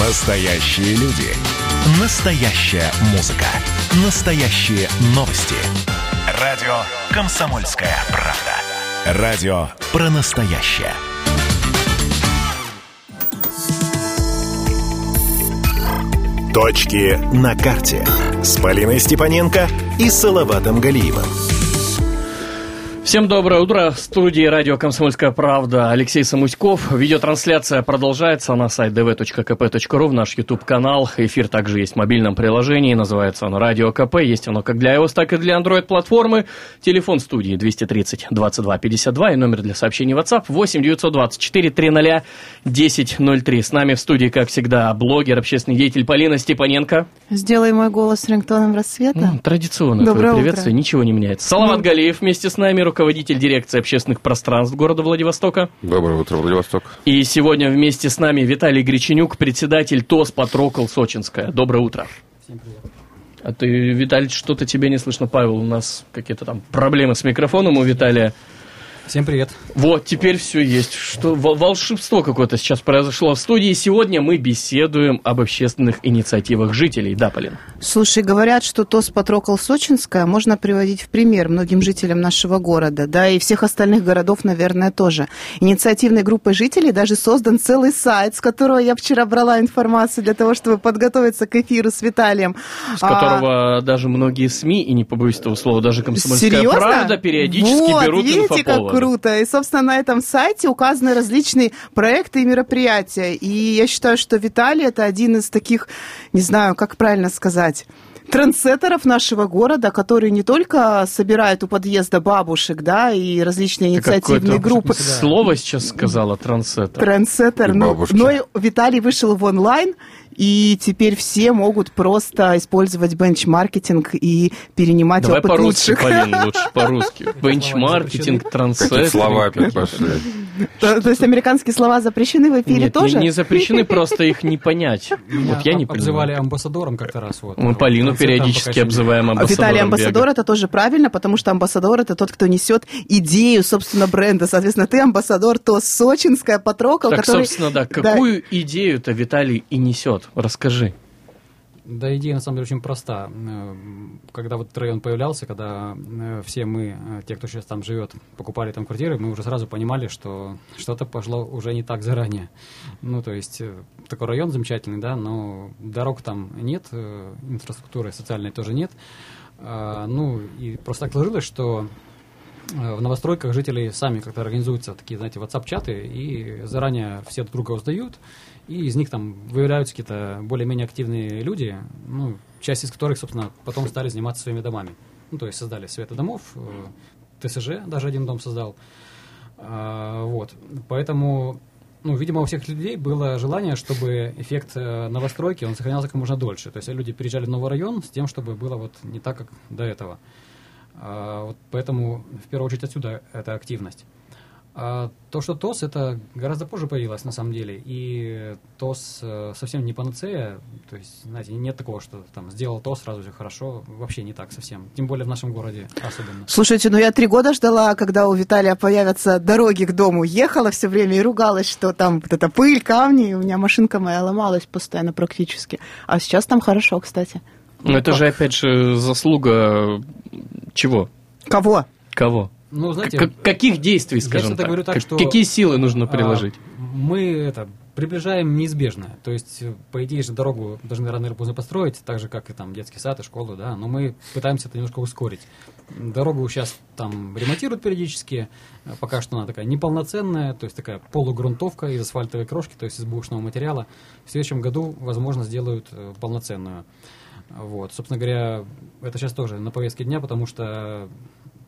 Настоящие люди. Настоящая музыка. Настоящие новости. Радио «Комсомольская правда». Радио про настоящее. Точки на карте с Полиной Степаненко и Салаватом Галиевым. Всем доброе утро. В студии радио «Комсомольская правда» Алексей Самуськов. Видеотрансляция продолжается на сайт dv.kp.ru, в наш YouTube-канал. Эфир также есть в мобильном приложении, называется оно «Радио КП». Есть оно как для iOS, так и для Android-платформы. Телефон студии 230 22 52 и номер для сообщений WhatsApp 8 924 300 1003. С нами в студии, как всегда, блогер, общественный деятель Полина Степаненко. Сделай мой голос рингтоном рассвета. Ну, традиционно Доброе твое приветствие, утро. ничего не меняется. Салават Галиев вместе с нами, руководитель дирекции общественных пространств города Владивостока. Доброе утро, Владивосток. И сегодня вместе с нами Виталий Греченюк, председатель ТОС Патрокол Сочинская. Доброе утро. Всем привет. А ты, Виталий, что-то тебе не слышно, Павел, у нас какие-то там проблемы с микрофоном у Виталия. Всем привет. Вот, теперь все есть. Что вол- волшебство какое-то сейчас произошло в студии. Сегодня мы беседуем об общественных инициативах жителей. Да, Полин? Слушай, говорят, что ТОС Патрокол Сочинская можно приводить в пример многим жителям нашего города, да, и всех остальных городов, наверное, тоже. Инициативной группой жителей даже создан целый сайт, с которого я вчера брала информацию для того, чтобы подготовиться к эфиру с Виталием. С которого даже многие СМИ, и не побоюсь этого слова, даже «Комсомольская Серьезно? правда» периодически вот, берут видите, как инфоповоды. Круто. И, собственно, на этом сайте указаны различные проекты и мероприятия. И я считаю, что Виталий это один из таких, не знаю, как правильно сказать, трендсеттеров нашего города, который не только собирает у подъезда бабушек, да, и различные инициативные группы. Слово сейчас сказала трансеттер. Трендсеттер. Ну, бабушки. но и Виталий вышел в онлайн, и теперь все могут просто использовать бенчмаркетинг и перенимать Давай опыт по-русски, лучших. Полин, лучше по-русски. Бенчмаркетинг, трансеттер. слова опять пошли. То, то есть американские слова запрещены в эфире Нет, тоже? не, не запрещены, просто их не понять. Вот я не об- обзывали понимаю. амбассадором как-то раз. Вот. Мы Полину периодически обзываем амбассадором Виталий амбассадор бега. это тоже правильно, потому что амбассадор это тот, кто несет идею, собственно, бренда. Соответственно, ты амбассадор, то Сочинская, Патрокол, Так, который... собственно, да, какую идею-то Виталий и несет? Расскажи. Да, идея на самом деле очень проста. Э, Когда вот район появлялся, когда э, все мы, э, те, кто сейчас там живет, покупали там квартиры, мы уже сразу понимали, что что-то пошло уже не так заранее. Ну, то есть такой район замечательный, да, но дорог там нет, инфраструктуры социальной тоже нет. А, Ну, и просто так сложилось, что в новостройках жители сами как-то организуются такие, знаете, WhatsApp-чаты, и заранее все друг друга узнают, и из них там выявляются какие-то более-менее активные люди, ну, часть из которых, собственно, потом стали заниматься своими домами. Ну, то есть создали советы домов, э, ТСЖ даже один дом создал. А, Вот. Поэтому, ну, видимо, у всех людей было желание, чтобы эффект э, новостройки, он сохранялся как можно дольше. То есть люди переезжали в новый район с тем, чтобы было вот не так, как до этого. А, Вот поэтому, в первую очередь, отсюда эта активность. А то, что ТОС, это гораздо позже появилось на самом деле. И ТОС э, совсем не панацея. То есть, знаете, нет такого, что там сделал ТОС, сразу все хорошо. Вообще не так совсем. Тем более в нашем городе особенно. Слушайте, ну я три года ждала, когда у Виталия появятся дороги к дому. Ехала все время и ругалась, что там вот эта пыль, камни. и У меня машинка моя ломалась постоянно практически. А сейчас там хорошо, кстати. Ну, это же, опять же, заслуга чего? Кого? Кого? Ну, знаете, Как- каких действий, я скажем всегда так? говорю так, Как- что, Какие силы нужно приложить? А, Мы это приближаем неизбежное. То есть, по идее же, дорогу должны рано или поздно построить, так же, как и там детский сад и школу, да, но мы пытаемся это немножко ускорить. Дорогу сейчас там ремонтируют периодически, э, пока что она такая неполноценная, то есть такая полугрунтовка из асфальтовой крошки, то есть из бушного материала. В следующем году, возможно, сделают э, полноценную. Вот, собственно говоря, это сейчас тоже на повестке дня, потому что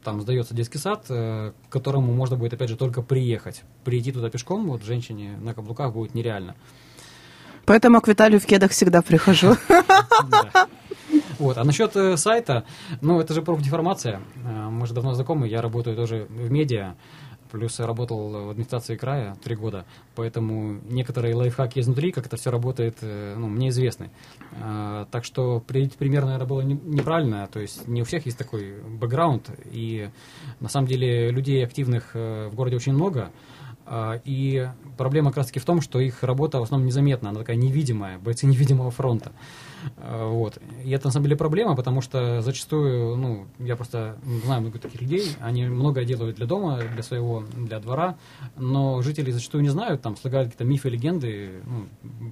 там сдается детский сад, э, к которому можно будет, опять же, только приехать. Прийти туда пешком, вот женщине на каблуках будет нереально. Поэтому к Виталию в кедах всегда прихожу. Вот. А насчет э, сайта, ну, это же профдеформация. Э, Мы же давно знакомы, я работаю тоже в медиа, плюс я работал в администрации края три года, поэтому некоторые лайфхаки изнутри, как это все работает, э, ну, мне известны. Э, Так что приводить пример, наверное, было не- неправильно, то есть не у всех есть такой бэкграунд, и на самом деле людей активных э, в городе очень много, А, И проблема как раз таки в том, что их работа в основном незаметна, она такая невидимая, бойцы невидимого фронта. А, Вот. И это на самом деле проблема, потому что зачастую, ну, я просто знаю много таких людей, они многое делают для дома, для своего, для двора, но жители зачастую не знают, там, слагают какие-то мифы, легенды, ну,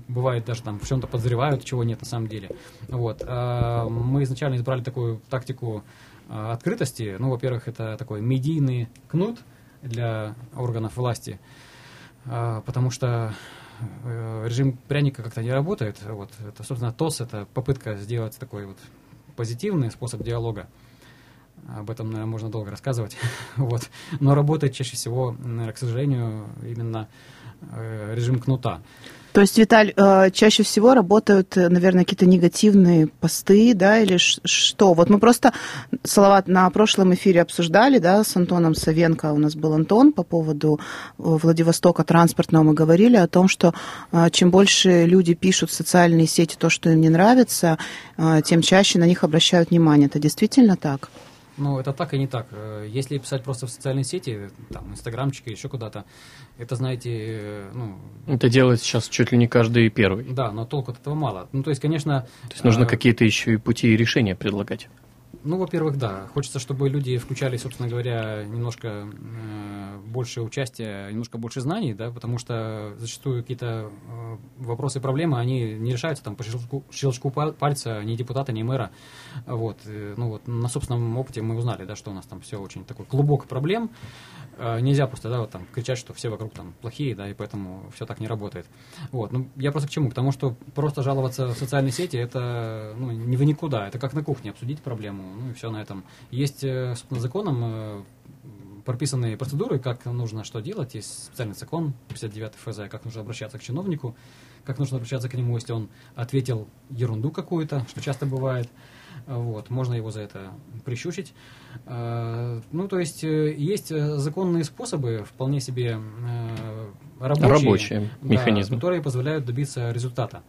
бывает даже там в чем-то подозревают, чего нет на самом деле. Вот. А Мы изначально избрали такую тактику а, открытости. Ну, во-первых, это такой медийный кнут для органов власти, потому что э, режим пряника как-то не работает. Вот. Это, собственно, ТОС – это попытка сделать такой вот позитивный способ диалога. Об этом, наверное, можно долго рассказывать. вот. Но работает чаще всего, наверное, к сожалению, именно э, режим кнута. То есть, Виталь, э, чаще всего работают, э, наверное, какие-то негативные посты, да, или что? Вот мы просто, Салават, на прошлом эфире обсуждали, да, с Антоном Савенко, у нас был Антон по поводу э, Владивостока транспортного, мы говорили о том, что чем больше люди пишут в социальные сети то, что им не нравится, тем чаще на них обращают внимание. Это действительно так? Ну, это так и не так. Э, Если писать просто в социальные сети, там, инстаграмчик еще куда-то, это, знаете, э, ну, Это делает сейчас чуть ли не каждый первый. да, но толку от этого мало. Ну, то есть, конечно... То есть нужно э, какие-то еще и пути и решения предлагать. Ну, во-первых, да. Хочется, чтобы люди включали, собственно говоря, немножко э, больше участия, немножко больше знаний, да, потому что зачастую какие-то э, вопросы проблемы, они не решаются там по щелчку, щелчку пал- пальца ни депутата, ни мэра. Вот. э, Ну, вот на собственном опыте мы узнали, да, что у нас там все очень такой клубок проблем. Э, Нельзя просто, да, вот там кричать, что все вокруг там плохие, да, и поэтому все так не работает. Вот, ну, я просто к чему? К что просто жаловаться в социальные сети, это, ну, не вы никуда, это как на кухне обсудить проблему, ну, и все на этом. Есть, э, собственно, законом э, прописанные процедуры, как нужно что делать, есть специальный закон, 59 ФЗ, как нужно обращаться к чиновнику, как нужно обращаться к нему, если он ответил ерунду какую-то, что часто бывает. Вот, можно его за это прищучить. Э, Ну, то есть, есть законные способы, вполне себе рабочие, Рабочие да, механизмы. которые позволяют добиться результата.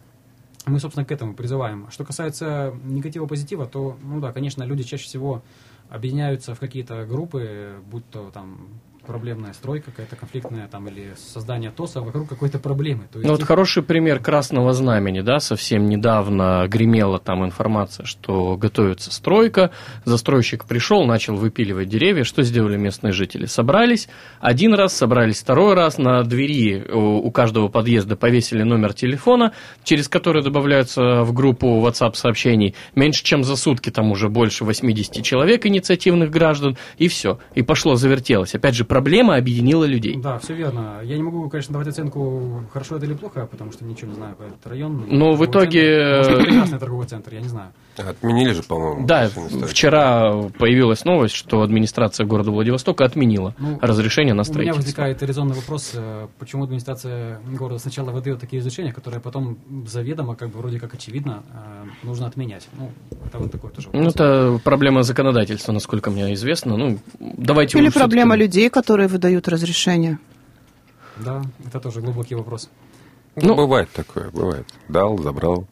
Мы, собственно, к этому призываем. Что касается негатива, позитива, то, ну да, конечно, люди чаще всего объединяются в какие-то группы, будь то там проблемная стройка какая-то конфликтная, там, или создание ТОСа вокруг какой-то проблемы. То есть Ну вот хороший пример красного знамени, да, совсем недавно гремела там информация, что готовится стройка, застройщик пришел, начал выпиливать деревья, что сделали местные жители? Собрались, один раз, собрались второй раз, на двери у у каждого подъезда повесили номер телефона, через который добавляются в группу WhatsApp сообщений, меньше чем за сутки там уже больше 80 человек инициативных граждан, и все, и пошло, завертелось. Опять же, проблема объединила людей. Да, все верно. Я не могу, конечно, давать оценку, хорошо это или плохо, потому что ничего не знаю про этот район. Но в итоге, центр. Может, э, прекрасный торговый центр, я не знаю. Отменили же, по-моему. Да, вчера появилась новость, что администрация города Владивостока отменила Ну, разрешение на У меня строительство. возникает резонный вопрос, э, почему администрация города сначала выдает такие разрешения, которые потом заведомо, как бы вроде как очевидно, э, нужно отменять. Ну, это вот такой тоже Ну, вопрос. это проблема законодательства, насколько мне известно. Ну, давайте Или проблема людей, которые выдают разрешение? Да, это тоже глубокий вопрос. Ну, Ну, бывает такое, бывает. Дал, забрал.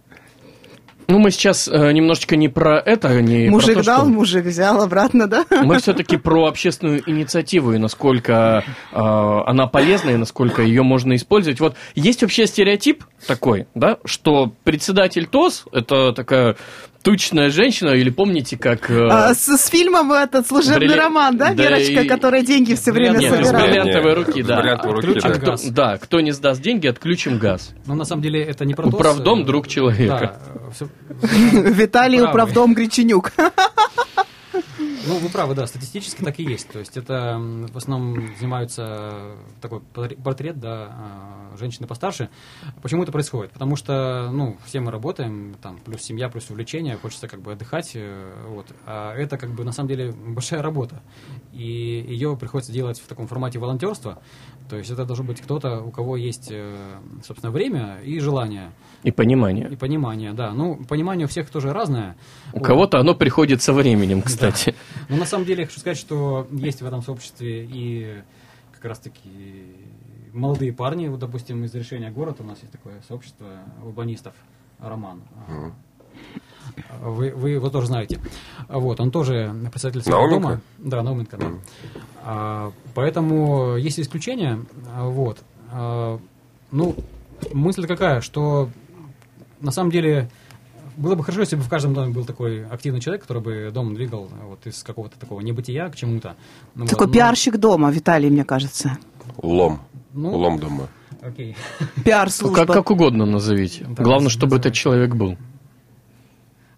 Ну, мы сейчас э, немножечко не про это, не мужик про то, дал, что... мужик взял обратно, да? Мы все-таки про общественную инициативу и насколько э, она полезна и насколько ее можно использовать. Вот есть вообще стереотип такой, да, что председатель ТОС это такая тучная женщина, или помните, как... э, А, с, с фильмом этот служебный Брилли- роман, да, Да Верочка, и- которая деньги все время Нет, собирала? бриллианта. бриллиантовой Не, руки, с да. бриллиантовой руки, Отключим да. газ. Да, кто не сдаст деньги, отключим газ. Но на самом деле это не про. Управдом друг человека. Да, Виталий. Управдом Греченюк. Ну, вы правы, да, статистически так и есть. То есть это в основном занимаются такой портре- портрет, да, а, женщины постарше. Почему это происходит? Потому что, ну, все мы работаем, там, плюс семья, плюс увлечение, хочется как бы отдыхать, э, вот. А это как бы на самом деле большая работа. И ее приходится делать в таком формате волонтерства. То есть это должен быть кто-то, у кого есть, э, собственно, время и желание, И понимание. и понимание, да. Ну, понимание у всех тоже разное. У Вот. кого-то оно приходит со временем, кстати. Но на самом деле я хочу сказать, что есть в этом сообществе и как раз-таки молодые парни, вот, допустим, из решения город у нас есть такое сообщество урбанистов, Роман. А, Вы, вы его тоже знаете. Вот, он тоже представитель своего дома. Да, Науменко, да. А, поэтому есть исключения. А, Вот. А, ну, мысль какая, что на самом деле было бы хорошо, если бы в каждом доме был такой активный человек, который бы дом двигал а, вот из какого-то такого небытия к чему-то. Ну, вот, Такой но- пиарщик дома, Виталий, мне кажется. Лом. Ну, Лом дома. Окей. Пиар-служба. Как, как угодно назовите. Да, Главное, чтобы называй. этот человек был.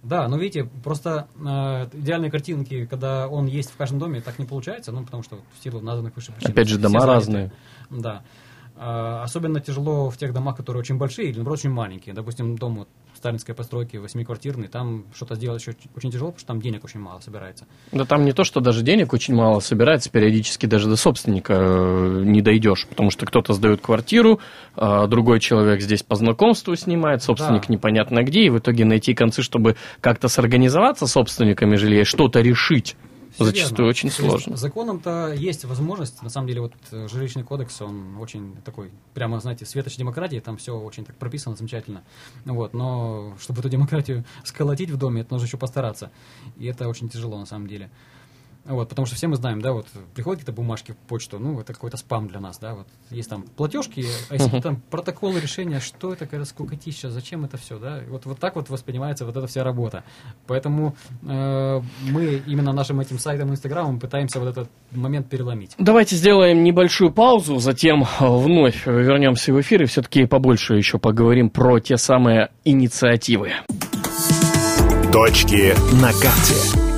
Да, но видите, просто э, идеальные картинки, когда он есть в каждом доме, так не получается, ну, потому что в силу названных выше причин. Опять же, дома заняты. разные. Да. А, особенно тяжело в тех домах, которые очень большие или, наоборот, очень маленькие. Допустим, дом вот, сталинской постройки, восьмиквартирный, там что-то сделать еще очень тяжело, потому что там денег очень мало собирается. Да там не то, что даже денег очень мало собирается, периодически даже до собственника э, не дойдешь, потому что кто-то сдает квартиру, а другой человек здесь по знакомству снимает, собственник Да. непонятно где, и в итоге найти концы, чтобы как-то сорганизоваться с собственниками жилья что-то решить, зачастую верно. очень сложно. Законом-то есть возможность, на самом деле, вот э, жилищный кодекс, он очень такой, прямо, знаете, светоч демократии, там все очень так прописано замечательно. Вот, но чтобы эту демократию сколотить в доме, это нужно еще постараться. И это очень тяжело, на самом деле. Вот, потому что все мы знаем, да, вот приходят какие-то бумажки в почту, ну, это какой-то спам для нас, да, вот есть там платежки, а если там протоколы решения, что это, какая скукотища, зачем это все, да, вот, вот так вот воспринимается вот эта вся работа. Поэтому э, мы именно нашим этим сайтом, инстаграмом пытаемся вот этот момент переломить. Давайте сделаем небольшую паузу, затем э, вновь вернемся в эфир и все-таки побольше еще поговорим про те самые инициативы. Точки на карте.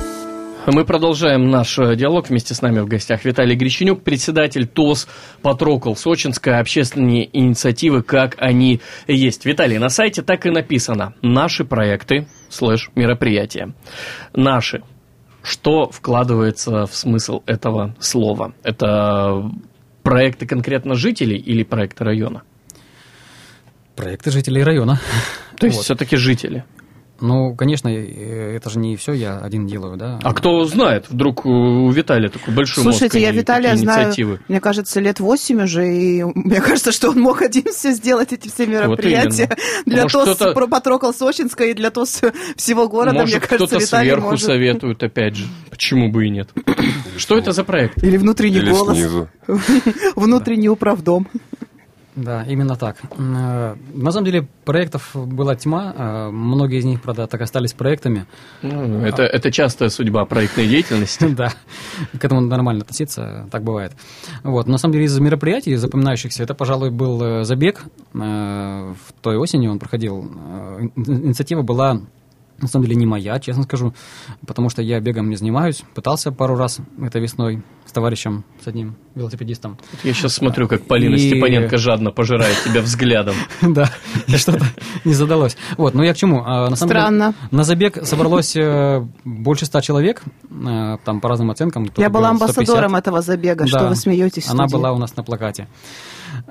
Мы продолжаем наш э, диалог. Вместе с нами в гостях Виталий Греченюк, председатель ТОС Патрокол, Сочинская общественные инициативы, как они есть. Виталий, на сайте так и написано. Наши проекты слэш мероприятия. Наши. Что вкладывается в смысл этого слова? Это проекты конкретно жителей или проекты района? Проекты жителей района. То есть Вот. все-таки жители. Ну, конечно, э, это же не все я один делаю, да. А кто знает, вдруг у Виталия такой большой мозг Слушайте, я и Виталия такие знаю, мне кажется, лет восемь уже, и мне кажется, что он мог один все сделать, эти все мероприятия. для Может, ТОС кто-то- про Патрокол Сочинска и для ТОС всего города, Может, мне кажется, кто-то Виталий сверху может. советует, опять же. Почему бы и нет? Что это за проект? Или внутренний Или голос, снизу. внутренний управдом. Да, именно так. Э, На самом деле проектов была тьма, э, многие из них, правда, так остались проектами. Ну, это, это частая судьба проектной деятельности. Да, к этому нормально относиться, так бывает. Вот, на самом деле из мероприятий запоминающихся, это, пожалуй, был э, забег. В той осенью он проходил. Ин- Инициатива была на самом деле не моя, честно скажу, потому что я бегом не занимаюсь. Пытался пару раз это весной товарищем, с одним велосипедистом. Я сейчас смотрю, как Полина И- Степаненко жадно пожирает тебя взглядом. Да, и что-то не задалось. Вот, ну я к чему? А, На самом деле, Странно. на забег собралось э, больше ста человек, э, там по разным оценкам. Я была говорил 150. амбассадором этого забега, что вы смеетесь. Она была у нас на плакате.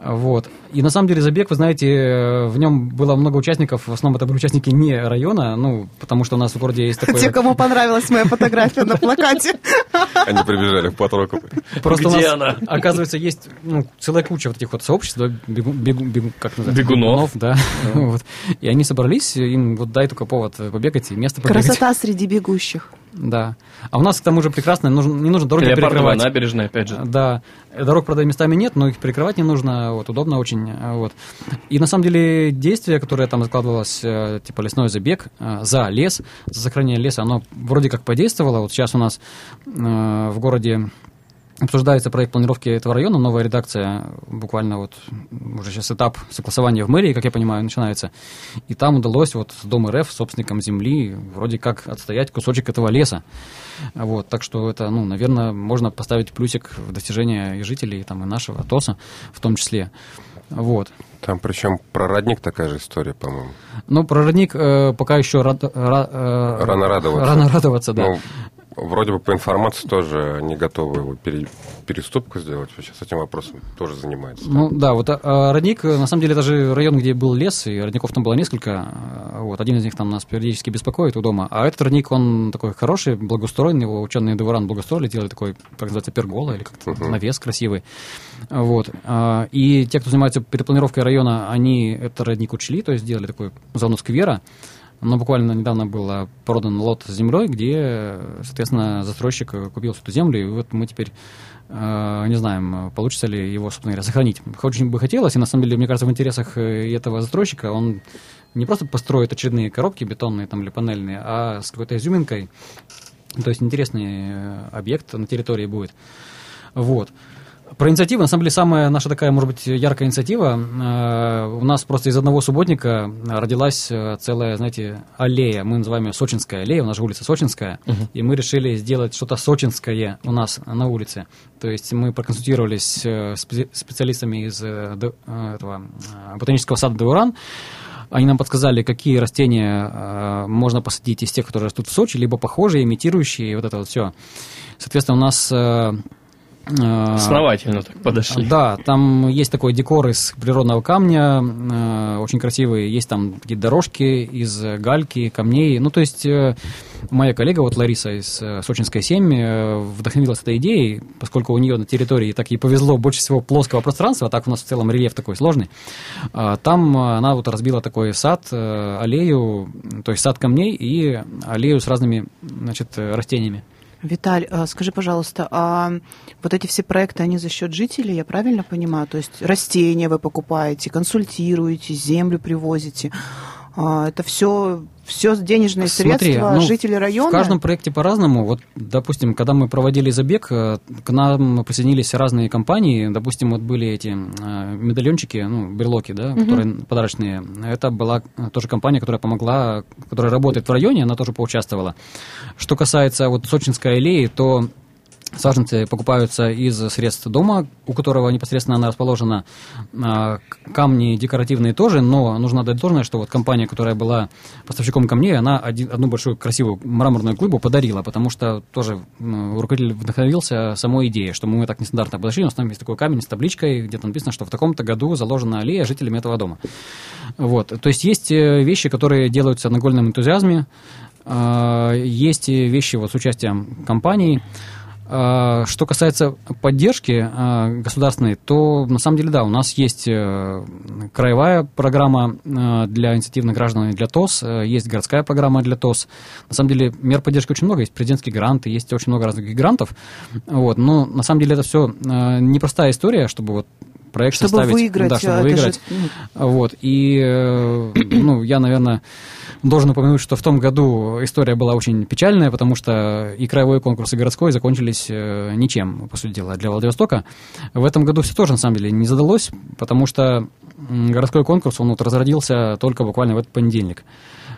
Вот. И на самом деле забег, вы знаете, в нем было много участников, в основном это были участники не района, ну, потому что у нас в городе есть такое... Те, кому понравилась моя фотография на плакате. Они прибежали в Патроку. Просто у Где нас, она? оказывается, есть ну, целая куча вот этих вот сообществ, как называется? Бегунов. да. И они собрались, им вот дай только повод побегать и место побегать. Красота среди бегущих. Да. А у нас к тому же прекрасно, не нужно дороги перекрывать. набережная, опять же. Да, дорог, правда, местами нет, но их перекрывать не нужно, вот, удобно очень, э, вот. И на самом деле действие, которое там закладывалось, э, типа лесной забег э, за лес, за сохранение леса, оно вроде как подействовало. Вот сейчас у нас в городе обсуждается проект планировки этого района, новая редакция, буквально вот уже сейчас этап согласования в мэрии, как я понимаю, начинается. И там удалось вот с Дом РФ, собственникам земли, вроде как отстоять кусочек этого леса. Вот, так что это, ну, наверное, можно поставить плюсик в достижение и жителей, и, там, и нашего ТОСа в том числе. Вот. Там причем про родник такая же история, по-моему. Ну, про родник э, пока еще рад- ра- э, Рано радоваться. Рано радоваться, да. Ну, вроде бы по информации тоже они готовы его пере- переступку сделать. Сейчас этим вопросом тоже занимаются. Ну да, вот а, а, родник, э, на самом деле, это же район, где был лес, и родников там было несколько. а, Вот, один из них там нас периодически беспокоит у дома. А этот родник, он такой хороший, благоустроенный, его ученые Деваран благоустроили, делали такой, как называется, пергола или как-то Мгм. навес красивый. Вот. а, И те, кто занимается перепланировкой района, они этот родник учли, то есть сделали такую зону сквера. Но буквально недавно был продан лот с землей, где, соответственно, застройщик купил эту землю, и вот мы теперь э, не знаем, получится ли его, собственно говоря, сохранить. Очень бы хотелось, и на самом деле, мне кажется, в интересах этого застройщика он не просто построит очередные коробки бетонные там, или панельные, а с какой-то изюминкой. То есть интересный объект на территории будет. Вот. Про инициативу, на самом деле, самая наша такая, может быть, яркая инициатива. Э, у нас просто из одного субботника родилась э, целая, знаете, аллея. Мы называем ее Сочинская аллея, у нас же улица Сочинская. Uh-huh. И мы решили сделать что-то сочинское у нас на улице. То есть мы проконсультировались э, с специалистами из этого ботанического сада Деуран. Они нам подсказали, какие растения можно посадить из тех, которые растут в Сочи, либо похожие, имитирующие, вот это вот все. Соответственно, у нас Э, Основательно так подошли. Да, там есть такой декор из природного камня, э, очень красивый. Есть там такие дорожки из гальки, камней. Ну, то есть э, моя коллега, вот Лариса из Сочинской 7, вдохновилась этой идеей, поскольку у нее на территории так ей повезло больше всего плоского пространства, а так у нас в целом рельеф такой сложный. Там она вот разбила такой сад, аллею, то есть сад камней и аллею с разными значит, растениями. Виталь, а скажи, пожалуйста, а вот эти все проекты, они за счет жителей, я правильно понимаю? То есть растения вы покупаете, консультируете, землю привозите. А, это все все денежные Смотри, средства ну, жителей района? В каждом проекте по-разному. Вот, допустим, когда мы проводили забег, э, к нам присоединились разные компании. Допустим, вот были эти э, медальончики, ну, берлоки, да, угу. которые подарочные. Это была тоже компания, которая помогла, которая работает в районе, она тоже поучаствовала. Что касается вот Сочинской аллеи, то Саженцы покупаются из средств дома, у которого непосредственно она расположена. А, камни декоративные тоже, но нужно дать должное, что вот компания, которая была поставщиком камней, она один, одну большую красивую мраморную глыбу подарила, потому что тоже руководитель вдохновился самой идеей, что мы так нестандартно подошли, у нас там есть такой камень с табличкой, где там написано, что в таком-то году заложена аллея жителями этого дома. Вот. То есть есть э, вещи, которые делаются на гольном энтузиазме, а, есть вещи вот с участием компаний, что касается поддержки а, государственной, то на самом деле, да, у нас есть э, краевая программа а, для инициативных граждан и для ТОС, э, есть городская программа для ТОС. На самом деле мер поддержки очень много, есть президентские гранты, есть очень много разных грантов. Вот, но на самом деле это все непростая история, чтобы вот проект чтобы составить. Выиграть, да, чтобы выиграть. Же... Вот, и, э, ну, я, наверное, Должен упомянуть, что в том году история была очень печальная, потому что и краевой конкурс, и городской закончились э, ничем, по сути дела, для Владивостока. В этом году все тоже, на самом деле, не задалось, потому что городской конкурс, он вот разродился только буквально в этот понедельник.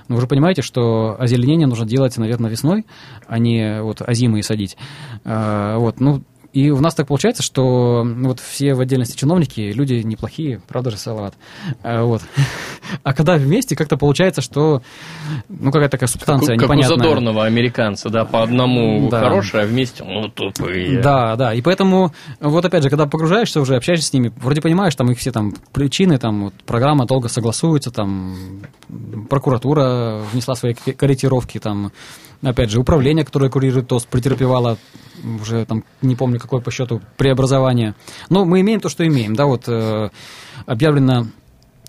Но вы же понимаете, что озеленение нужно делать, наверное, весной, а не вот озимые садить. Э, вот, ну, и у нас так получается, что ну, вот все в отдельности чиновники, люди неплохие, правда же, Салават? А, вот. А когда вместе, как-то получается, что ну какая-то такая субстанция как, непонятная. Как у задорного американца, да, по одному да. хорошее, а вместе ну тупые. Да, да, и поэтому вот опять же, когда погружаешься уже, общаешься с ними, вроде понимаешь, там их все там причины, там вот, программа долго согласуется, там прокуратура внесла свои корректировки, там опять же, управление, которое курирует ТОС, претерпевало уже там, не помню какой по счету, преобразование. Но мы имеем то, что имеем, да, вот э, объявлено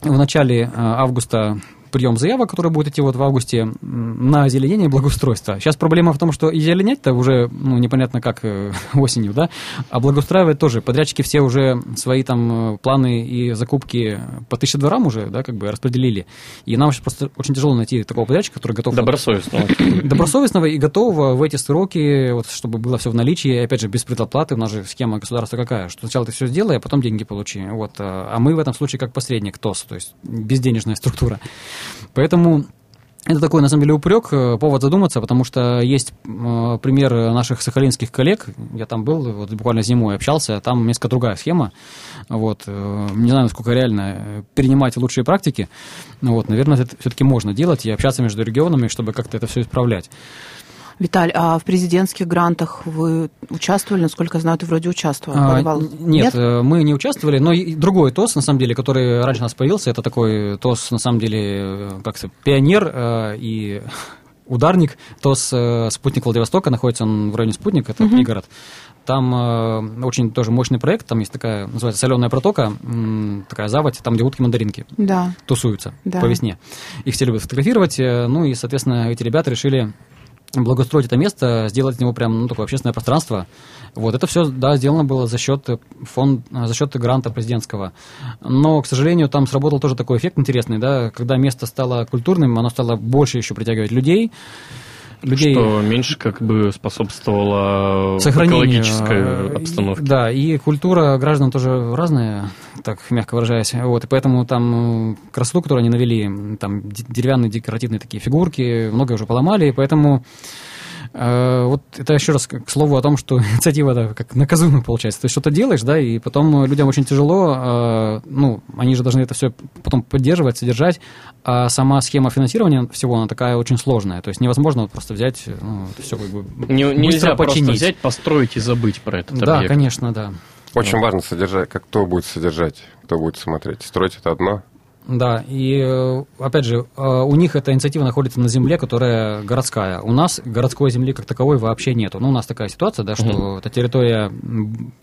в начале э, августа прием заявок, который будет идти вот в августе на озеленение и благоустройство. Сейчас проблема в том, что озеленять-то уже ну, непонятно как э, осенью, да, а благоустраивать тоже. Подрядчики все уже свои там э, планы и закупки по тысяче дворам уже, да, как бы распределили. И нам сейчас просто очень тяжело найти такого подрядчика, который готов... Добросовестного. Добросовестного и готового в эти сроки, вот, чтобы было все в наличии, и, опять же, без предоплаты. У нас же схема государства какая, что сначала ты все сделай, а потом деньги получи. Вот. А мы в этом случае как посредник ТОС, то есть безденежная структура. Поэтому это такой, на самом деле, упрек, э, повод задуматься, потому что есть э, пример наших сахалинских коллег. Я там был, вот буквально зимой общался, там несколько другая схема. Вот, э, не знаю, насколько реально перенимать лучшие практики. Вот, наверное, это все-таки можно делать и общаться между регионами, чтобы как-то это все исправлять. Виталь, а в президентских грантах вы участвовали? Насколько я знаю, ты вроде участвовал. А, нет, нет, э, мы не участвовали, но и другой ТОС, на самом деле, который раньше у нас появился, это такой ТОС, на самом деле, э, как сказать, пионер э, и ударник, то с э, спутник Владивостока, находится он в районе Спутник, это пригород. Там э, очень тоже мощный проект, там есть такая, называется соленая протока, м, такая заводь, там, где утки-мандаринки Да. тусуются Да. по весне. Их все любят фотографировать, э, ну и, соответственно, эти ребята решили благоустроить это место, сделать из него прям ну, такое общественное пространство. Вот это все, да, сделано было за счет э, фонд, э, за счет гранта президентского. Но, к сожалению, там сработал тоже такой эффект интересный, да, когда место стало культурным, оно стало больше еще притягивать людей. Людей Что меньше как бы способствовало экологической э, обстановке. Да, и культура граждан тоже разная, так мягко выражаясь. Вот, и поэтому там э, красоту, которую они навели, там деревянные декоративные такие фигурки, многое уже поломали, и поэтому вот это еще раз к слову о том, что инициатива да, как наказуемая получается. Ты что-то делаешь, да, и потом людям очень тяжело, э, ну, они же должны это все потом поддерживать, содержать, а сама схема финансирования всего, она такая очень сложная. То есть невозможно вот просто взять, ну, все как бы Не- нельзя просто починить. взять, построить и забыть про этот Да, объект. конечно, да. Очень важно содержать, как кто будет содержать, кто будет смотреть. Строить это одно. Да, и э, опять же, э, у них эта инициатива находится на земле, которая городская. У нас городской земли как таковой вообще нету. Ну, у нас такая ситуация, да, что это территория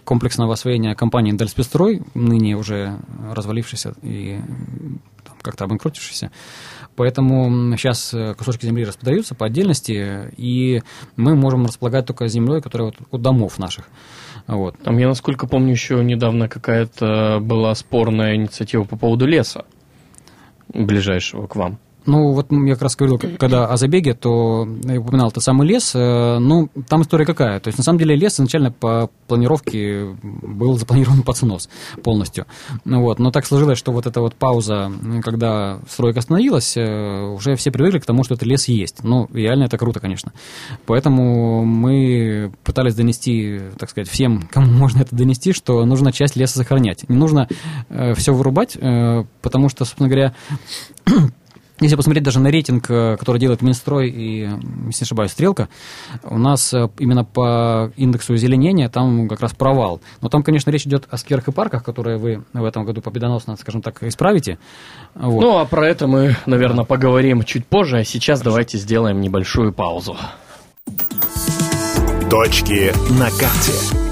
комплексного освоения компании Дальспецстрой, ныне уже развалившейся и как-то обанкротившейся. Поэтому сейчас кусочки земли распродаются по отдельности, и мы можем располагать только землей, которая вот у домов наших. Вот. Там, я насколько помню, еще недавно какая-то была спорная инициатива по поводу леса ближайшего к вам. Ну, вот я как раз говорил, когда о забеге, то я упоминал тот самый лес. э, Ну, там история какая? То есть, на самом деле, лес изначально по планировке был запланирован под снос полностью. Ну, вот. Но так сложилось, что вот эта вот пауза, когда стройка остановилась, э, уже все привыкли к тому, что это лес есть. Ну, реально это круто, конечно. Поэтому мы пытались донести, так сказать, всем, кому можно это донести, что нужно часть леса сохранять. Не нужно все вырубать, э, потому что, собственно говоря, если посмотреть даже на рейтинг, э, который делает Минстрой и, если не ошибаюсь, Стрелка, у нас э, именно по индексу озеленения там как раз провал. Но там, конечно, речь идет о скверах и парках, которые вы в этом году победоносно, скажем так, исправите. Вот. Ну, а про это мы, наверное, поговорим чуть позже, а сейчас давайте сделаем небольшую паузу. Точки на карте.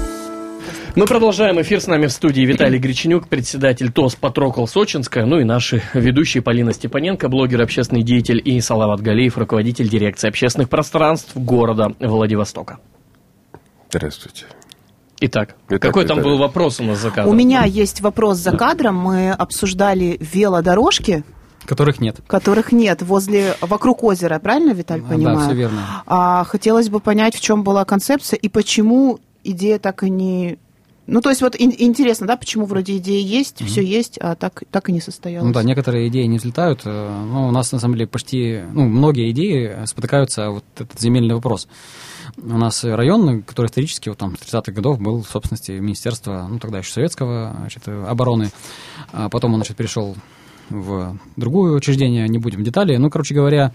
Мы продолжаем эфир. С нами в студии Виталий Греченюк, председатель ТОС Патрокол Сочинская, ну и наши ведущие Полина Степаненко, блогер, общественный деятель, и Салават Галеев, руководитель дирекции общественных пространств города Владивостока. Здравствуйте. Итак, Итак, какой там Виталий. был вопрос у нас за кадром? У меня есть вопрос за кадром. Мы обсуждали велодорожки, Которых нет. которых нет возле, вокруг озера, правильно, Виталь, понимаю? Да, все верно. А, хотелось бы понять, в чем была концепция и почему идея так и не... Ну, то есть вот ин- интересно, да, почему вроде идея есть, все есть, а так, так и не состоялось. Ну да, некоторые идеи не взлетают. э, Но у нас, на самом деле, почти, ну, многие идеи спотыкаются вот этот земельный вопрос. У нас район, который исторически вот там с 30-х годов был в собственности Министерства, ну, тогда еще советского, значит, обороны. А потом он, значит, перешел в другое учреждение, не будем в детали. Ну, короче говоря,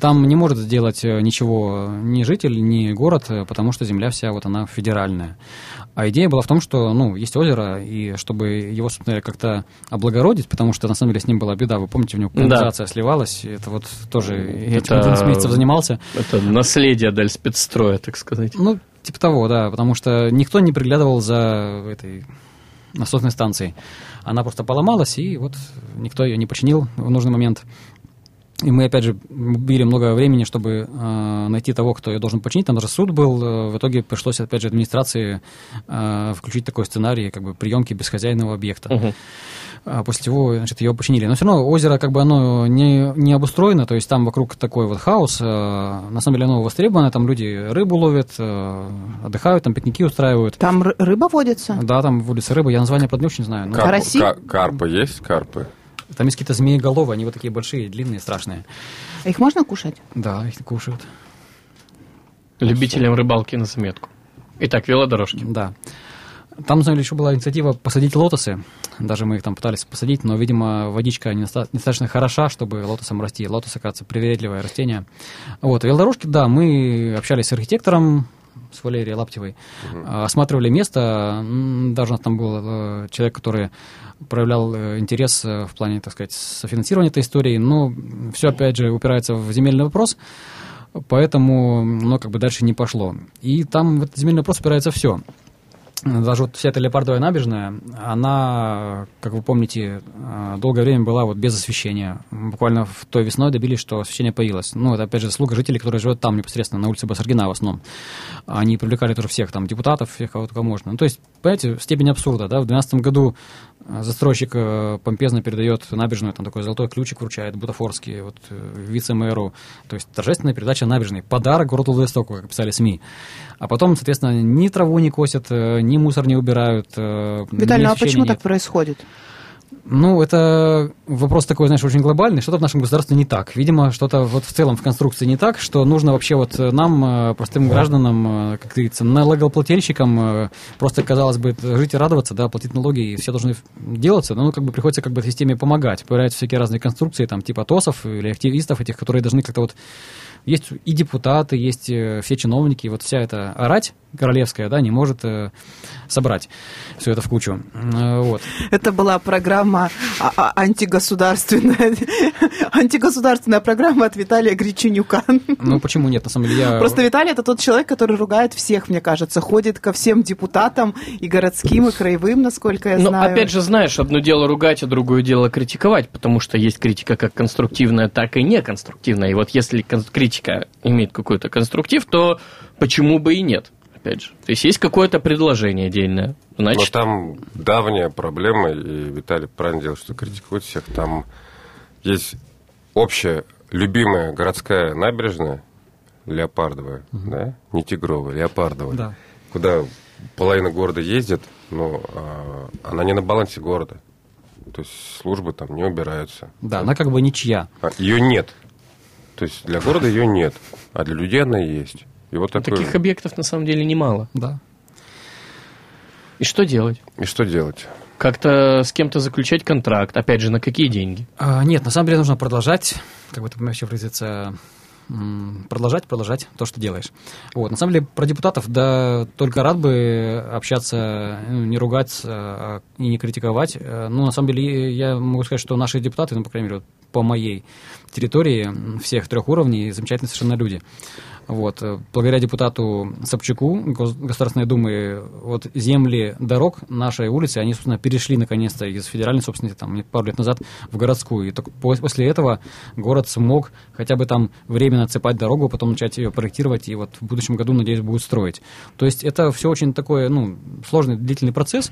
там не может сделать э, ничего ни житель, ни город, э, потому что земля вся вот она федеральная. А идея была в том, что, ну, есть озеро, и чтобы его, собственно как-то облагородить, потому что, на самом деле, с ним была беда. Вы помните, у него канализация сливалась, и это вот тоже я этим Это- 11 месяцев занимался. Это наследие Дальспецстроя, так сказать. Ну, типа того, да, потому что никто не приглядывал за этой насосной станцией. Она просто поломалась, и вот никто ее не починил в нужный момент. И мы, опять же, убили много времени, чтобы э, найти того, кто ее должен починить. Там даже суд был. э, В итоге пришлось, опять же, администрации э, включить такой сценарий, как бы приемки бесхозяйного объекта. Мгм. А после чего, значит, ее починили. Но все равно озеро, как бы, оно не, не обустроено, то есть там вокруг такой вот хаос. э, На самом деле оно востребовано, там люди рыбу ловят, э, отдыхают, там пикники устраивают. Там ры- рыба водится? Да, там водится рыба, я название, правда, не очень знаю. но Кар- Караси? ка- карпы есть? Карпы? Там есть какие-то змееголовые, они вот такие большие, длинные, страшные. А Их можно кушать? Да, их кушают. Любителям рыбалки на заметку. Итак, велодорожки. Да. Там, деле, еще была инициатива посадить лотосы. Даже мы их там пытались посадить, но, видимо, водичка недостаточно хороша, чтобы лотосам расти. Лотос, оказывается, привередливое растение. Вот, велодорожки, да, мы общались с архитектором, с Валерией Лаптевой, а, осматривали место. Даже у нас там был э, человек, который проявлял э, интерес э, в плане, так сказать, софинансирования этой истории. Но все, опять же, упирается в земельный вопрос. Поэтому, ну, как бы дальше не пошло. И там в этот земельный вопрос упирается все. Даже вот вся эта Леопардовая набережная, она, как вы помните, э, долгое время была вот без освещения. Буквально в той весной добились, что освещение появилось. Ну, это, опять же, заслуга жителей, которые живут там непосредственно, на улице Басаргина в основном. Они привлекали тоже всех там депутатов, всех, кого только можно. Ну, то есть, понимаете, степень абсурда, да, в 2012 году застройщик э, помпезно передает набережную, там такой золотой ключик вручает, бутафорский, вот, вице-мэру. То есть, торжественная передача набережной. Подарок городу Владивостоку, как писали СМИ. А потом, соответственно, ни траву не косят, ни мусор не убирают. Э, Виталий, ну а почему нет. так происходит? Ну, это вопрос такой, знаешь, очень глобальный. Что-то в нашем государстве не так. Видимо, что-то вот в целом в конструкции не так, что нужно вообще вот нам, э, простым гражданам, э, как говорится, налогоплательщикам, просто, казалось бы, жить и радоваться, да, платить налоги, и все должны делаться, но ну, как бы приходится как бы системе помогать. Появляются всякие разные конструкции, там, типа ТОСов или активистов этих, которые должны как-то вот есть и депутаты, есть э, все чиновники, вот вся эта рать королевская, да, не может э, собрать все это в кучу. Э, вот. Это была программа а, а, антигосударственная, антигосударственная программа от Виталия Греченюка. Ну, почему нет, на самом деле я... Просто Виталий это тот человек, который ругает всех, мне кажется, ходит ко всем депутатам и городским, и краевым, насколько я Но, знаю. опять же, знаешь, одно дело ругать, а другое дело критиковать, потому что есть критика как конструктивная, так и неконструктивная. И вот если критика имеет какой-то конструктив, то почему бы и нет? Опять же. То есть есть какое-то предложение отдельное. Значит... Но там давняя проблема, и Виталий правильно делает, что критикует всех. Там есть общая любимая городская набережная, Леопардовая, угу. да? Не Тигровая, Леопардовая. Да. Куда половина города ездит, но а, она не на балансе города. То есть службы там не убираются. Да, она как бы ничья. А, ее нет. То есть для города ее нет, а для людей она есть. И вот такой... Таких объектов на самом деле немало. Да. И что делать? И что делать? Как-то с кем-то заключать контракт. Опять же, на какие деньги? А, нет, на самом деле нужно продолжать, как бы это вообще выразиться, продолжать, продолжать то, что делаешь. Вот. На самом деле, про депутатов, да, только рад бы общаться, ну, не ругать а, и не критиковать. Э, ну, на самом деле, я могу сказать, что наши депутаты, ну, по крайней мере, по моей территории всех трех уровней замечательные совершенно люди. Вот. Э, благодаря депутату Собчаку Государственной Думы вот земли дорог нашей улицы, они, собственно, перешли наконец-то из федеральной собственности там, пару лет назад в городскую. И только после этого город смог хотя бы там временно отсыпать дорогу, потом начать ее проектировать и вот в будущем году, надеюсь, будет строить. То есть это все очень такой ну, сложный, длительный процесс.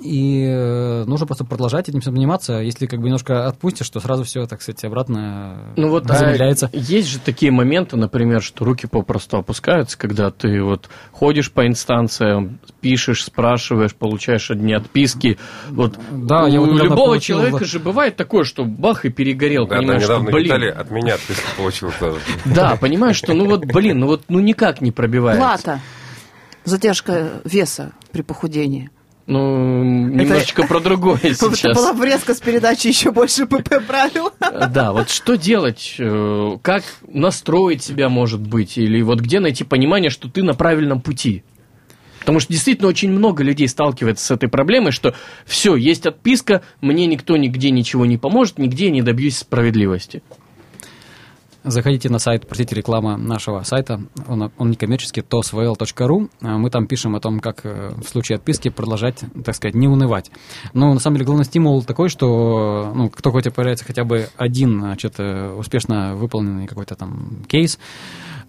И э, нужно просто продолжать этим всем заниматься. Если как бы немножко отпустишь, то сразу все, так сказать, обратно ну, вот, замедляется. А есть же такие моменты, например, что руки попросту опускаются, когда ты вот ходишь по инстанциям, пишешь, спрашиваешь, получаешь одни отписки. Вот да, у я вот любого получил... человека же бывает такое, что бах и перегорел, да, понимаешь, да, что, блин. Виталий от меня отписку получил тоже. Да, понимаешь, что ну вот, блин, ну вот ну никак не пробивается. Плата. Задержка веса при похудении. Ну, немножечко это... про другое сейчас. Это была врезка с передачи еще больше ПП правил. Да, вот что делать? Э, как настроить себя, может быть? Или вот где найти понимание, что ты на правильном пути? Потому что действительно очень много людей сталкивается с этой проблемой, что все, есть отписка, мне никто нигде ничего не поможет, нигде я не добьюсь справедливости. Заходите на сайт, простите, реклама нашего сайта, он, он некоммерческий, tosvl.ru. А мы там пишем о том, как э, в случае отписки продолжать, так сказать, не унывать. Но на самом деле главный стимул такой, что ну, у тебя появляется хотя бы один значит, э, успешно выполненный какой-то там кейс,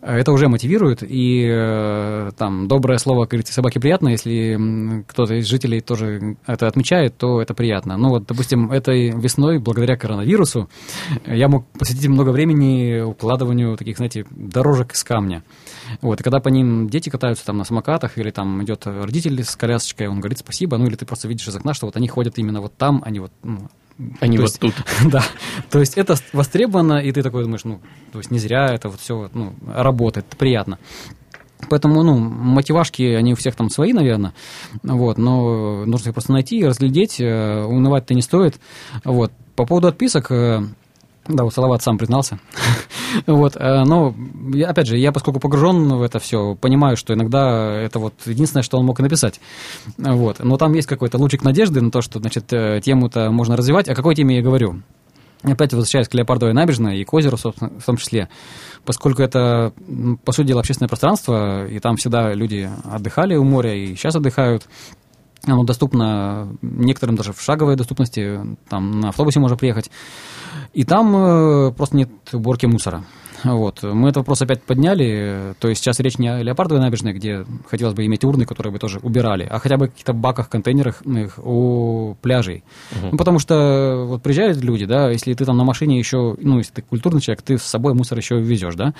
это уже мотивирует, и э, там доброе слово, как говорится, собаке приятно, если кто-то из жителей тоже это отмечает, то это приятно. Ну вот, допустим, этой весной, благодаря коронавирусу, я мог посвятить много времени укладыванию таких, знаете, дорожек из камня. Вот, и когда по ним дети катаются там на самокатах, или там идет родитель с колясочкой, он говорит спасибо, ну или ты просто видишь из окна, что вот они ходят именно вот там, они вот ну, они а вот есть, тут. Да. То есть это востребовано, и ты такой думаешь, ну, то есть не зря это вот все ну, работает, приятно. Поэтому, ну, мотивашки, они у всех там свои, наверное, вот, но нужно их просто найти и разглядеть, э, унывать-то не стоит, вот. По поводу отписок, э, да, вот Салават сам признался. вот, э, но, опять же, я, поскольку погружен в это все, понимаю, что иногда это вот единственное, что он мог написать. Вот, но там есть какой-то лучик надежды на то, что, значит, э, тему-то можно развивать. О какой теме я говорю? Опять возвращаясь к Леопардовой набережной и к озеру, собственно, в том числе, поскольку это, по сути дела, общественное пространство, и там всегда люди отдыхали у моря и сейчас отдыхают, оно доступно некоторым даже в шаговой доступности, там на автобусе можно приехать, и там э, просто нет уборки мусора. Вот. Мы этот вопрос опять подняли. То есть сейчас речь не о Леопардовой набережной, где хотелось бы иметь урны, которые бы тоже убирали, а хотя бы в каких-то баках, контейнерах у пляжей. Угу. Ну, потому что вот приезжают люди, да, если ты там на машине еще, ну, если ты культурный человек, ты с собой мусор еще везешь, да.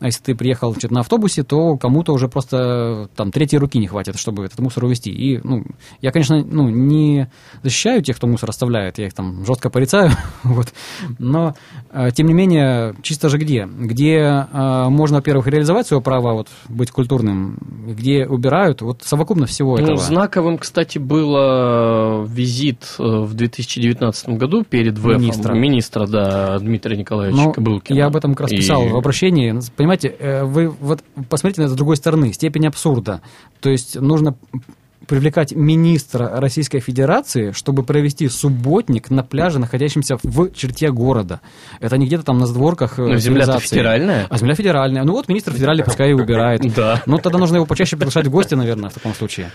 А если ты приехал значит, на автобусе, то кому-то уже просто там третьей руки не хватит, чтобы этот мусор увезти. И, ну, я, конечно, ну, не защищаю тех, кто мусор оставляет, я их там жестко порицаю, вот. Но, э, тем не менее, чисто же где? Где э, можно, во-первых, реализовать свое право вот, быть культурным, где убирают, вот совокупно всего ну, этого. Знаковым, кстати, был визит э, в 2019 году перед ВЭФом министра, министра да, Дмитрия Николаевича ну, Кобылкина. Я об этом как раз писал и... в обращении. Понимаете, э, вы вот посмотрите на это с другой стороны, степень абсурда. То есть нужно привлекать министра Российской Федерации, чтобы провести субботник на пляже, находящемся в черте города. Это не где-то там на задворках э, Но земля федеральная? А земля федеральная. Ну вот министр федеральный пускай и убирает. Да. Но тогда нужно его почаще приглашать в гости, наверное, в таком случае.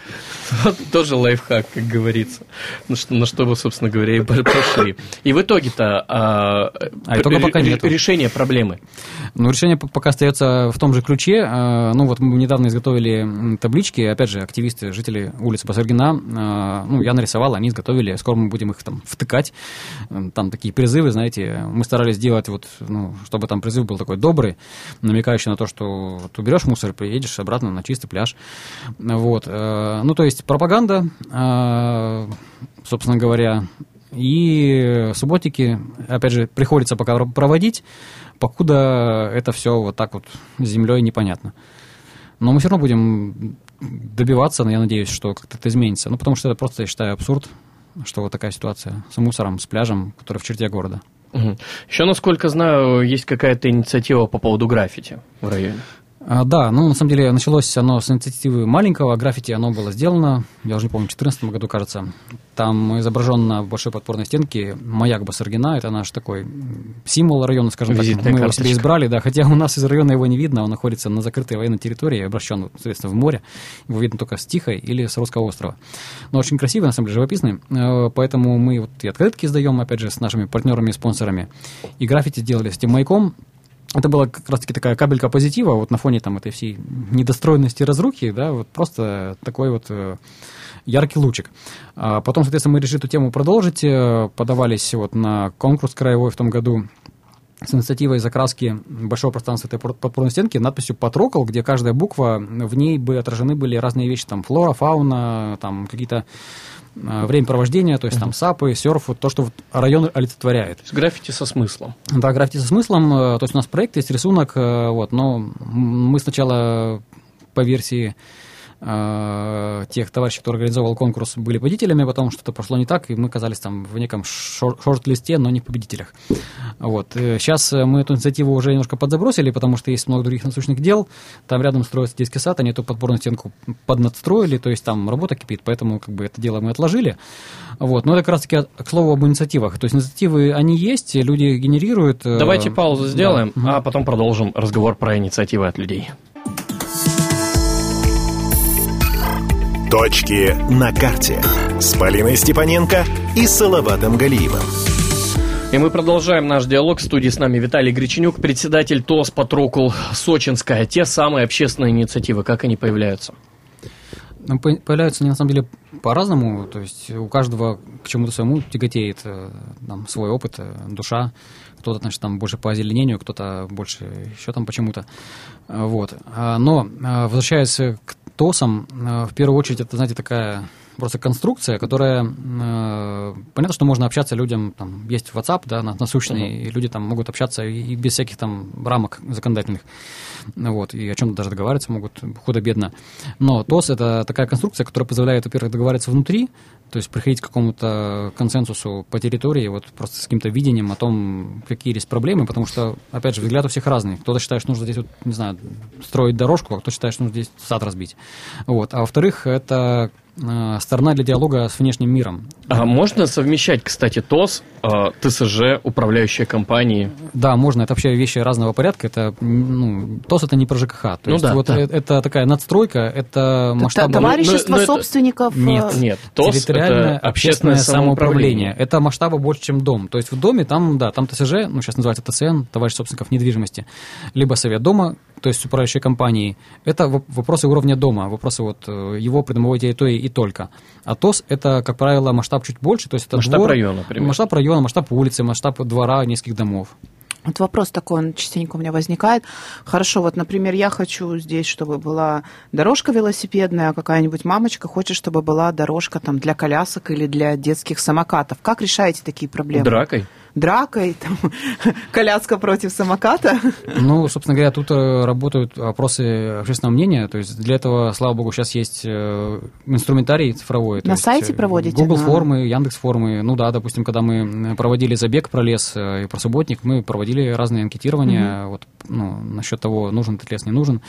Тоже лайфхак, как говорится. На что, на что вы, собственно говоря, и пошли. И в итоге-то а, а итога пока нет. решение проблемы. Ну, решение пока остается в том же ключе. А, ну, вот мы недавно изготовили таблички, опять же, активисты, жители улицы Басаргина, э, ну, я нарисовал, они изготовили, скоро мы будем их там втыкать, там такие призывы, знаете, мы старались сделать вот, ну, чтобы там призыв был такой добрый, намекающий на то, что ты берешь мусор приедешь обратно на чистый пляж, вот, э, ну, то есть пропаганда, э, собственно говоря, и субботики, опять же, приходится пока проводить, покуда это все вот так вот землей непонятно. Но мы все равно будем добиваться, но я надеюсь, что как-то это изменится. Ну, потому что это просто, я считаю, абсурд, что вот такая ситуация с мусором, с пляжем, который в черте города. Угу. Еще, насколько знаю, есть какая-то инициатива по поводу граффити в районе. А, да, ну, на самом деле, началось оно с инициативы маленького, граффити оно было сделано, я уже не помню, в 2014 году, кажется. Там изображен на большой подпорной стенке маяк Басаргина, это наш такой символ района, скажем Визитная так. Мы карточка. его себе избрали, да, хотя у нас из района его не видно, он находится на закрытой военной территории, обращен, соответственно, в море, его видно только с Тихой или с Русского острова. Но очень красивый, на самом деле, живописный, э, поэтому мы вот и открытки издаем, опять же, с нашими партнерами и спонсорами, и граффити сделали с тем маяком, это была как раз-таки такая кабелька позитива, вот на фоне там этой всей недостроенности разрухи, да, вот просто такой вот э, яркий лучик. А потом, соответственно, мы решили эту тему продолжить, э, подавались вот на конкурс краевой в том году с инициативой закраски большого пространства этой подпорной стенки надписью «Потрокол», где каждая буква, в ней бы отражены были разные вещи, там флора, фауна, там какие-то Э, время провождения, то есть там сапы, серф, вот то, что район олицетворяет. То есть граффити со смыслом. Да, граффити со смыслом. Э, то есть у нас проект есть, рисунок, э, вот, но мы сначала по версии э, тех товарищей, кто организовал конкурс, были победителями, потом что-то пошло не так, и мы оказались там в неком шорт-листе, но не в победителях. Вот. Сейчас э, мы эту инициативу уже немножко подзабросили, потому что есть много других насущных дел. Там рядом строится детский сад, они эту подпорную стенку поднадстроили, то есть там работа кипит, поэтому как бы это дело мы отложили. Вот. Но это как раз-таки к слову об инициативах. То есть инициативы, они есть, люди генерируют. Э, Давайте паузу сделаем, да. а потом продолжим разговор про инициативы от людей. Точки на карте с Полиной Степаненко и Салаватом Галиевым. И мы продолжаем наш диалог. В студии с нами Виталий Греченюк, председатель ТОС «Патрокул Сочинская». Те самые общественные инициативы, как они появляются? Ну, появляются они на самом деле по-разному. То есть у каждого к чему-то своему тяготеет э, там, свой опыт, э, душа. Кто-то, значит, там больше по озеленению, кто-то больше еще там почему-то. Вот. А, но, возвращаясь к ТОСом, э, в первую очередь, это, знаете, такая просто конструкция, которая... Э, понятно, что можно общаться людям, там, есть WhatsApp, да, насущный, uh-huh. и люди там могут общаться и, и без всяких там рамок законодательных, вот, и о чем-то даже договариваться могут худо-бедно. Но ТОС — это такая конструкция, которая позволяет, во-первых, договариваться внутри, то есть приходить к какому-то консенсусу по территории, вот просто с каким-то видением о том, какие есть проблемы, потому что, опять же, взгляд у всех разный. Кто-то считает, что нужно здесь, вот, не знаю, строить дорожку, а кто считает, что нужно здесь сад разбить. Вот. А во-вторых, это сторона для диалога с внешним миром. А можно совмещать, кстати, ТОС, э, ТСЖ, управляющие компании? Да, можно. Это вообще вещи разного порядка. Это, ну, ТОС это не про ЖКХ. То Ну есть да, вот да. э- это такая надстройка, это Это масштаб... товарищество ну, это- собственников. Нет, э, Нет, ТОС территориальное это общественное самоуправление. Это масштаба больше, чем дом. То есть в доме там, да, там ТСЖ, ну, сейчас называется ТСН, товарищ собственников недвижимости, либо совет дома, то есть управляющей компанией. Это воп- вопросы уровня дома, вопросы вот э, его придомовой территории и только. А ТОС это, как правило, масштаб чуть больше, то есть это Масштаб двор, района, например. масштаб района, масштаб улицы, масштаб двора нескольких домов. Вот вопрос такой, он частенько у меня возникает. Хорошо, вот, например, я хочу здесь, чтобы была дорожка велосипедная, а какая-нибудь мамочка хочет, чтобы была дорожка там для колясок или для детских самокатов. Как решаете такие проблемы? Дракой? Дракой, там, коляска против самоката. Ну, собственно говоря, тут э, работают опросы общественного мнения. То есть для этого, слава богу, сейчас есть э, инструментарий цифровой. На сайте э, проводите? Google На- формы, Яндекс формы. Ну да, допустим, когда мы проводили забег про лес и про субботник, мы проводили разные анкетирования вот, ну, насчет того, нужен этот лес, не нужен.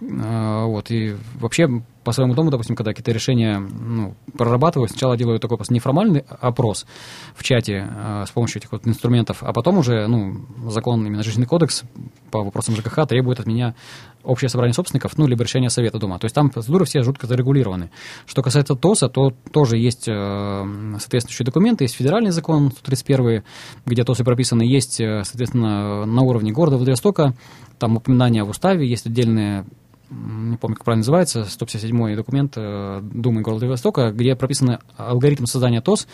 Вот, и вообще по своему дому, допустим, когда какие-то решения ну, прорабатываю, сначала делаю такой просто неформальный опрос в чате э, с помощью этих вот инструментов, а потом уже, ну, закон, именно жизненный кодекс по вопросам ЖКХ требует от меня общее собрание собственников, ну, либо решение совета дома. То есть там процедуры все жутко зарегулированы. Что касается ТОСа, то тоже есть э, соответствующие документы, есть федеральный закон 131, где ТОСы прописаны, есть, э, соответственно, на уровне города Владивостока, там упоминания в уставе, есть отдельные не помню, как правильно называется, 157-й документ э, Думы города Владивостока, где прописан алгоритм создания ТОС,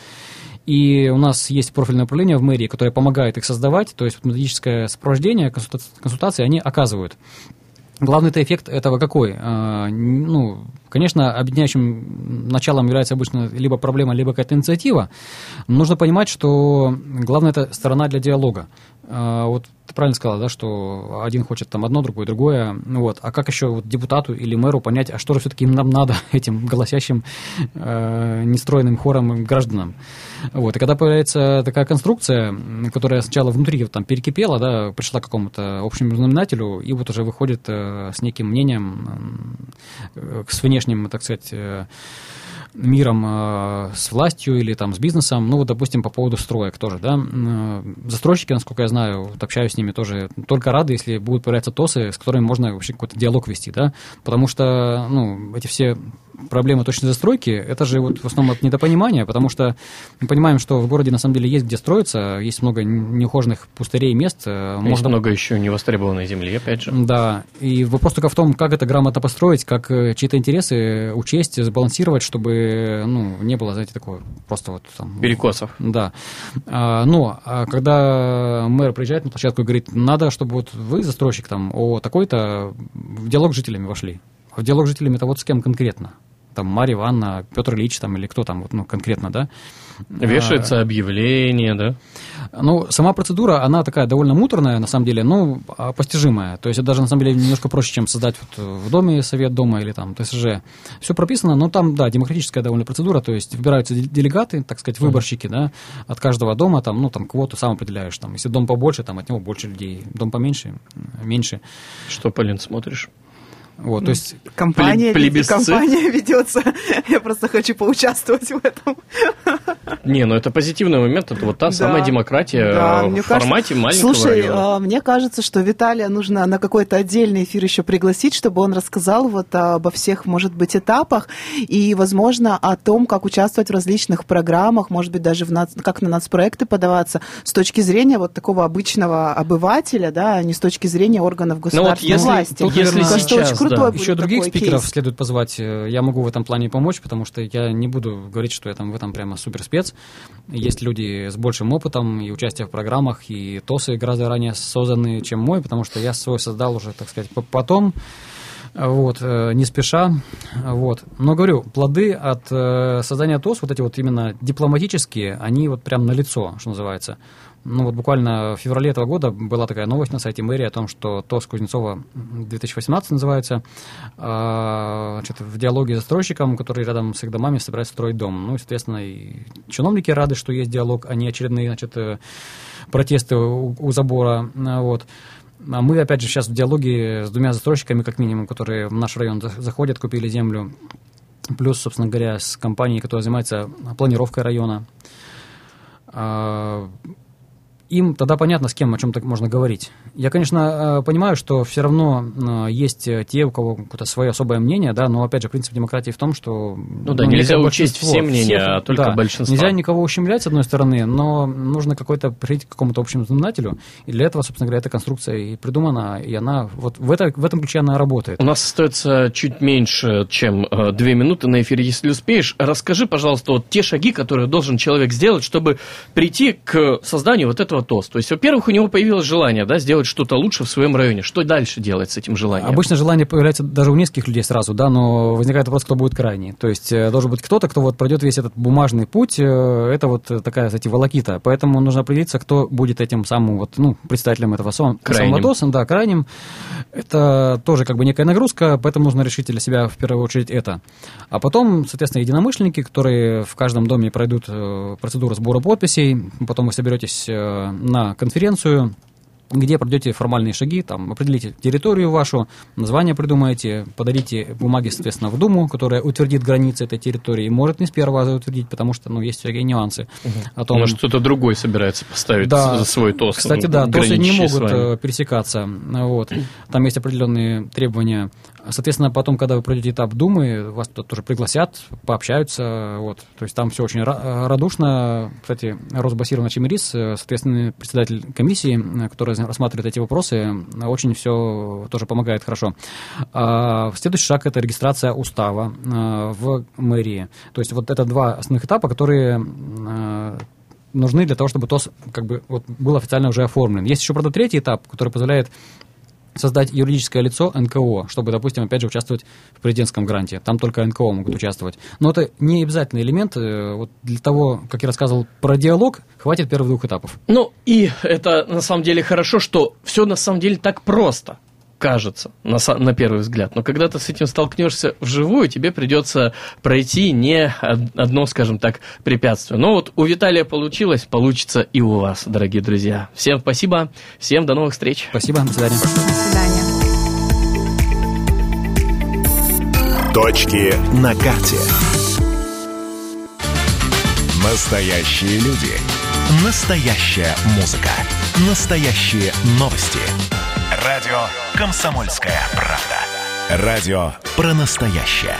и у нас есть профильное управление в мэрии, которое помогает их создавать, то есть методическое сопровождение, консульта- консультации они оказывают. Главный-то эффект этого какой? А, Ну, конечно, объединяющим началом является обычно либо проблема, либо какая-то инициатива. Но нужно понимать, что главное это сторона для диалога. А, Вот ты правильно сказала, да, что один хочет там одно, другое. Ну Вот. А как еще вот депутату или мэру понять, а что же все-таки нам надо этим голосящим, э, нестроенным хором гражданам? Вот. И когда появляется такая конструкция, которая сначала внутри вот там перекипела, да, пришла к какому-то общему знаменателю, и вот уже выходит э, с неким мнением, э, с внешним, так сказать, э, миром, э, с властью или там с бизнесом, ну вот, допустим, по поводу строек тоже, да, э, застройщики, насколько я знаю, вот общаюсь с ними тоже, только рады, если будут появляться ТОСы, с которыми можно вообще какой-то диалог вести, да, потому что, ну, эти все проблемы точной застройки, это же вот в основном от недопонимания, потому что мы понимаем, что в городе на самом деле есть где строиться, есть много неухоженных пустырей мест, э, Есть можно много еще невостребованной земли, опять же. да, и вопрос только в том, как это грамотно построить, как э, чьи-то интересы учесть, сбалансировать, чтобы ну, не было, знаете, такого просто вот там... Перекосов. Да. А, но а когда мэр приезжает на площадку и говорит, надо, чтобы вот вы, застройщик, там, о такой-то, в диалог с жителями вошли. А в диалог с жителями это вот с кем конкретно? Там Марья Ивановна, Петр Ильич там, или кто там, вот, ну, конкретно, да? Вешается объявление, да? Ну, сама процедура, она такая довольно муторная, на самом деле, но а, постижимая. То есть это даже, на самом деле, немножко проще, чем создать вот в доме совет дома или там ТСЖ. Все прописано, но там, да, демократическая довольно процедура, то есть выбираются де- делегаты, так сказать, выборщики, да, от каждого дома, там, ну, там, квоту сам определяешь, там, если дом побольше, там, от него больше людей, дом поменьше, меньше. Что, Полин, смотришь? Вот, то есть Компания, Плеб- компания ведется. Я просто хочу поучаствовать в этом. Не, ну это позитивный момент, это вот та Да. самая демократия Да, мне в формате маленького Слушай, района. а, мне кажется, что Виталия нужно на какой-то отдельный эфир еще пригласить, чтобы он рассказал вот обо всех, может быть, этапах и, возможно, о том, как участвовать в различных программах, может быть, даже в нац- как на нацпроекты подаваться с точки зрения вот такого обычного обывателя, да, а не с точки зрения органов Ну вот государственной если, власти. Тут, если Кажется, очень сейчас, крутой да. Еще других такой спикеров кейс. следует позвать. Э, Я могу в этом плане помочь, потому что я не буду говорить, что я там в этом прямо супер спец. Есть люди с большим опытом и участия в программах, и ТОСы гораздо ранее созданы, чем мой, потому что я свой создал уже, так сказать, по- потом, вот, э, не спеша, вот. Но говорю, плоды от э, создания ТОС, вот эти вот именно дипломатические, они вот прям на лицо, что называется. Ну вот буквально в феврале этого года была такая новость на сайте мэрии о том, что ТОС Кузнецова 2018 называется, а, значит, в диалоге с застройщиком, который рядом с их домами собирается строить дом. Ну и, соответственно, и чиновники рады, что есть диалог, а не очередные, значит, э, протесты у, у забора. А, Вот. А мы, опять же, сейчас в диалоге с двумя застройщиками, как минимум, которые в наш район за- заходят, купили землю. плюс, собственно говоря, с компанией, которая занимается планировкой района. Им тогда понятно, с кем о чем-то можно говорить. Я, конечно, э, понимаю, что все равно э, есть те, у кого какое-то свое особое мнение, да, но, опять же, принцип демократии в том, что... Ну да, ну, нельзя учесть все мнения, всех, а только да, большинство. Нельзя никого ущемлять, с одной стороны, но нужно какой-то прийти к какому-то общему знаменателю, и для этого, собственно говоря, эта конструкция и придумана, и она вот в, это, в этом ключе она работает. У нас остается чуть меньше, чем э, две минуты на эфире, если успеешь. Расскажи, пожалуйста, вот те шаги, которые должен человек сделать, чтобы прийти к созданию вот этого ТОС. То есть, во-первых, у него появилось желание да, сделать что-то лучше в своем районе. Что дальше делать с этим желанием? Обычно желание появляется даже у нескольких людей сразу, да, но возникает вопрос, кто будет крайний. То есть э, должен быть кто-то, кто вот пройдет весь этот бумажный путь. Э, это вот такая, кстати, волокита. Поэтому нужно определиться, кто будет этим самым вот, ну, представителем этого самого ДОСа, да, крайним. Это тоже как бы некая нагрузка, поэтому нужно решить для себя в первую очередь это. А потом, соответственно, единомышленники, которые в каждом доме пройдут э, процедуру сбора подписей, потом вы соберетесь на конференцию, где пройдете формальные шаги, там, определите территорию вашу, название придумаете, подарите бумаги, соответственно, в Думу, которая утвердит границы этой территории, может не с первого раза утвердить, потому что, ну, есть всякие нюансы. Угу. О том... Может, кто-то другой собирается поставить да, свой ТОС. Кстати, да, ТОСы не могут э, пересекаться, вот. Там есть определенные требования Соответственно, потом, когда вы пройдете этап Думы, вас туда тоже пригласят, пообщаются. Вот. То есть там все очень радушно. Кстати, Росбасиров Чемерис, э, соответственно, председатель комиссии, который рассматривает эти вопросы, очень все тоже помогает хорошо. А следующий шаг – это регистрация устава э, в мэрии. То есть вот это два основных этапа, которые э, нужны для того, чтобы ТОС как бы вот, был официально уже оформлен. Есть еще, правда, третий этап, который позволяет создать юридическое лицо НКО, чтобы, допустим, опять же, участвовать в президентском гранте. Там только НКО могут участвовать. Но это не обязательный элемент. Э, вот для того, как я рассказывал про диалог, хватит первых двух этапов. Ну, и это на самом деле хорошо, что все на самом деле так просто кажется на, на первый взгляд. Но когда ты с этим столкнешься вживую, тебе придется пройти не одно, скажем так, препятствие. Но вот у Виталия получилось, получится и у вас, дорогие друзья. Всем спасибо, всем до новых встреч. Спасибо, до свидания. До свидания. Точки на карте. Настоящие люди. Настоящая музыка. Настоящие новости. Радио «Комсомольская правда». Радио про настоящее.